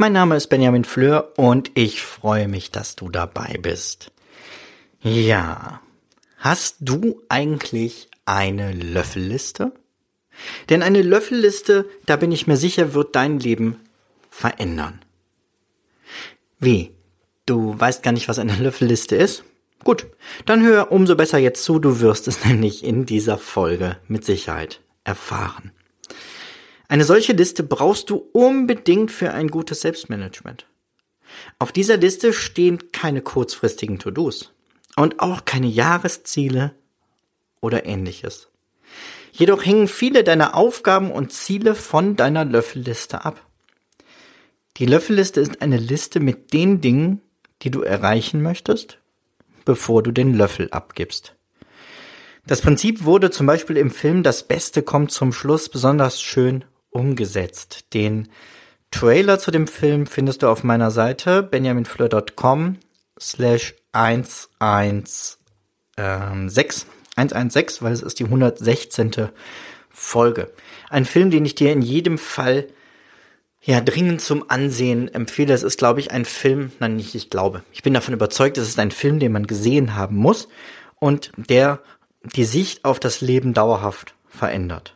Mein Name ist Benjamin Fleur und ich freue mich, dass du dabei bist. Ja, hast du eigentlich eine Löffelliste? Denn eine Löffelliste, da bin ich mir sicher, wird dein Leben verändern. Wie? Du weißt gar nicht, was eine Löffelliste ist? Gut, dann hör umso besser jetzt zu, du wirst es nämlich in dieser Folge mit Sicherheit erfahren. Eine solche Liste brauchst du unbedingt für ein gutes Selbstmanagement. Auf dieser Liste stehen keine kurzfristigen To-Dos und auch keine Jahresziele oder ähnliches. Jedoch hängen viele deiner Aufgaben und Ziele von deiner Löffelliste ab. Die Löffelliste ist eine Liste mit den Dingen, die du erreichen möchtest, bevor du den Löffel abgibst. Das Prinzip wurde zum Beispiel im Film Das Beste kommt zum Schluss besonders schön umgesetzt. Den Trailer zu dem Film findest du auf meiner Seite benjaminfleur.com slash 116, 116, weil es ist die 116. Folge. Ein Film, den ich dir in jedem Fall ja, dringend zum Ansehen empfehle. Es ist, glaube ich, ein Film, nein, nicht ich glaube. Ich bin davon überzeugt, es ist ein Film, den man gesehen haben muss und der die Sicht auf das Leben dauerhaft verändert.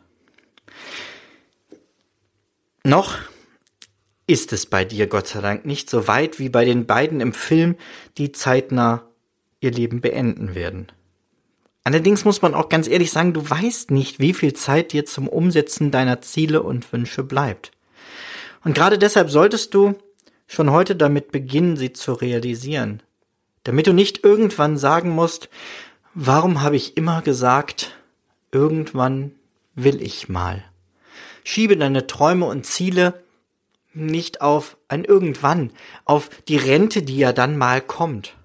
Noch ist es bei dir, Gott sei Dank, nicht so weit wie bei den beiden im Film, die zeitnah ihr Leben beenden werden. Allerdings muss man auch ganz ehrlich sagen, du weißt nicht, wie viel Zeit dir zum Umsetzen deiner Ziele und Wünsche bleibt. Und gerade deshalb solltest du schon heute damit beginnen, sie zu realisieren. Damit du nicht irgendwann sagen musst, warum habe ich immer gesagt, irgendwann will ich mal. Schiebe deine Träume und Ziele nicht auf ein irgendwann, auf die Rente, die ja dann mal kommt.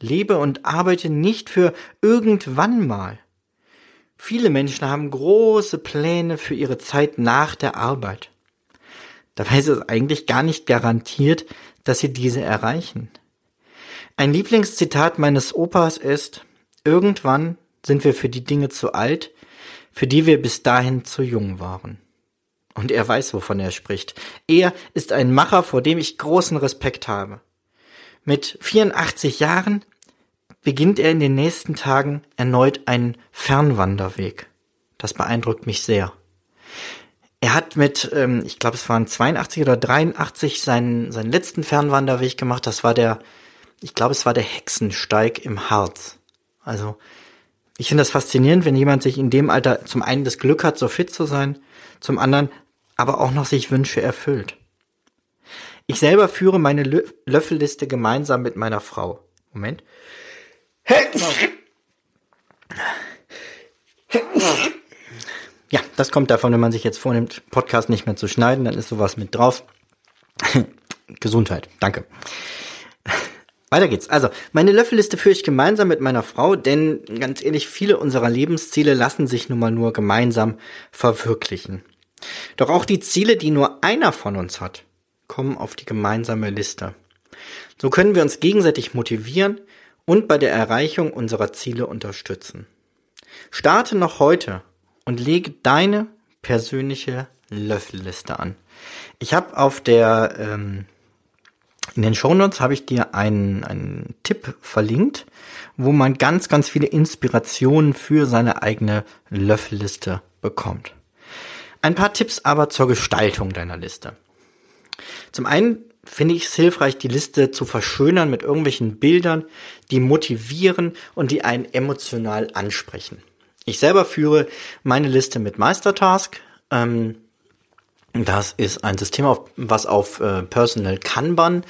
Lebe und arbeite nicht für irgendwann mal. Viele Menschen haben große Pläne für ihre Zeit nach der Arbeit. Dabei ist es eigentlich gar nicht garantiert, dass sie diese erreichen. Ein Lieblingszitat meines Opas ist, irgendwann sind wir für die Dinge zu alt, für die wir bis dahin zu jung waren. Und er weiß, wovon er spricht. Er ist ein Macher, vor dem ich großen Respekt habe. Mit 84 Jahren beginnt er in den nächsten Tagen erneut einen Fernwanderweg. Das beeindruckt mich sehr. Er hat mit, ähm, ich glaube, es waren 82 oder 83 seinen, seinen letzten Fernwanderweg gemacht. Das war der, ich glaube, es war der Hexensteig im Harz. Also, ich finde das faszinierend, wenn jemand sich in dem Alter zum einen das Glück hat, so fit zu sein, zum anderen aber auch noch sich Wünsche erfüllt. Ich selber führe meine Lö Löffelliste gemeinsam mit meiner Frau. Moment. Ja, das kommt davon, wenn man sich jetzt vornimmt, Podcast nicht mehr zu schneiden, dann ist sowas mit drauf. Gesundheit, danke. Weiter geht's. Also, meine Löffelliste führe ich gemeinsam mit meiner Frau, denn ganz ehrlich, viele unserer Lebensziele lassen sich nun mal nur gemeinsam verwirklichen. Doch auch die Ziele, die nur einer von uns hat, kommen auf die gemeinsame Liste. So können wir uns gegenseitig motivieren und bei der Erreichung unserer Ziele unterstützen. Starte noch heute und lege deine persönliche Löffelliste an. Ich habe auf der ähm, in den Shownotes habe ich dir einen, einen Tipp verlinkt, wo man ganz, ganz viele Inspirationen für seine eigene Löffelliste bekommt. Ein paar Tipps aber zur Gestaltung deiner Liste. Zum einen finde ich es hilfreich, die Liste zu verschönern mit irgendwelchen Bildern, die motivieren und die einen emotional ansprechen. Ich selber führe meine Liste mit Meistertask. Ähm, das ist ein System, was auf äh, Personal Kanban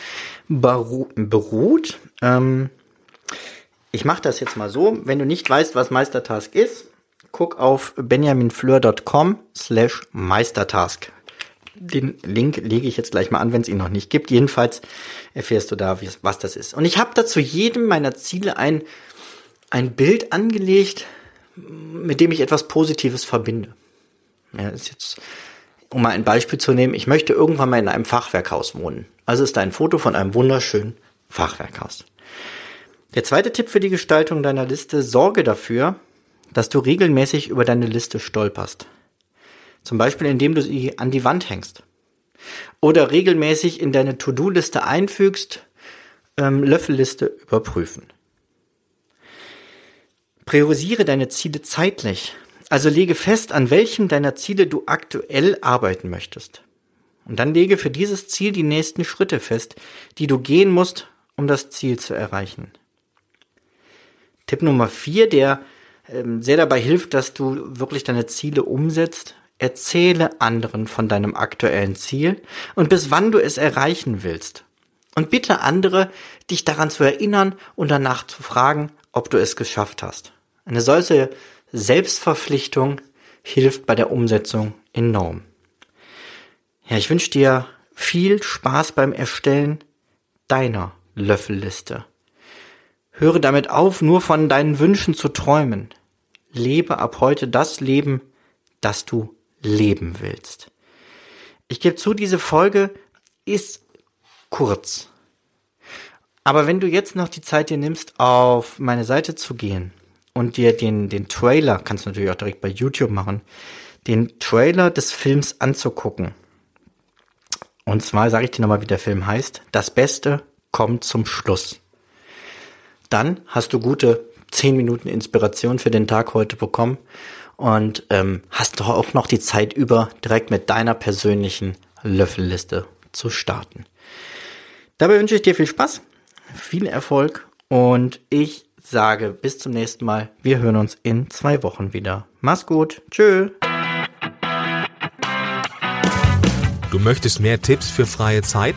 beruht. Ähm, ich mache das jetzt mal so. Wenn du nicht weißt, was Meistertask ist, guck auf benjaminfleur.com slash Meistertask. Den Link lege ich jetzt gleich mal an, wenn es ihn noch nicht gibt. Jedenfalls erfährst du da, was das ist. Und ich habe dazu jedem meiner Ziele ein, ein Bild angelegt, mit dem ich etwas Positives verbinde. Ja, ist jetzt, um mal ein Beispiel zu nehmen, ich möchte irgendwann mal in einem Fachwerkhaus wohnen. Also ist da ein Foto von einem wunderschönen Fachwerkhaus. Der zweite Tipp für die Gestaltung deiner Liste, sorge dafür, dass du regelmäßig über deine Liste stolperst. Zum Beispiel, indem du sie an die Wand hängst. Oder regelmäßig in deine To-Do-Liste einfügst, ähm, Löffelliste überprüfen. Priorisiere deine Ziele zeitlich. Also lege fest, an welchem deiner Ziele du aktuell arbeiten möchtest. Und dann lege für dieses Ziel die nächsten Schritte fest, die du gehen musst, um das Ziel zu erreichen. Tipp Nummer vier, der sehr dabei hilft, dass du wirklich deine Ziele umsetzt. Erzähle anderen von deinem aktuellen Ziel und bis wann du es erreichen willst. Und bitte andere, dich daran zu erinnern und danach zu fragen, ob du es geschafft hast. Eine solche Selbstverpflichtung hilft bei der Umsetzung enorm. Ja, ich wünsche dir viel Spaß beim Erstellen deiner Löffelliste. Höre damit auf, nur von deinen Wünschen zu träumen. Lebe ab heute das Leben, das du leben willst. Ich gebe zu, diese Folge ist kurz. Aber wenn du jetzt noch die Zeit dir nimmst, auf meine Seite zu gehen und dir den, den Trailer, kannst du natürlich auch direkt bei YouTube machen, den Trailer des Films anzugucken. Und zwar sage ich dir nochmal, wie der Film heißt. Das Beste kommt zum Schluss. Dann hast du gute zehn Minuten Inspiration für den Tag heute bekommen und ähm, hast doch auch noch die Zeit über, direkt mit deiner persönlichen Löffelliste zu starten. Dabei wünsche ich dir viel Spaß, viel Erfolg und ich sage bis zum nächsten Mal. Wir hören uns in zwei Wochen wieder. Mach's gut. Tschö. Du möchtest mehr Tipps für freie Zeit?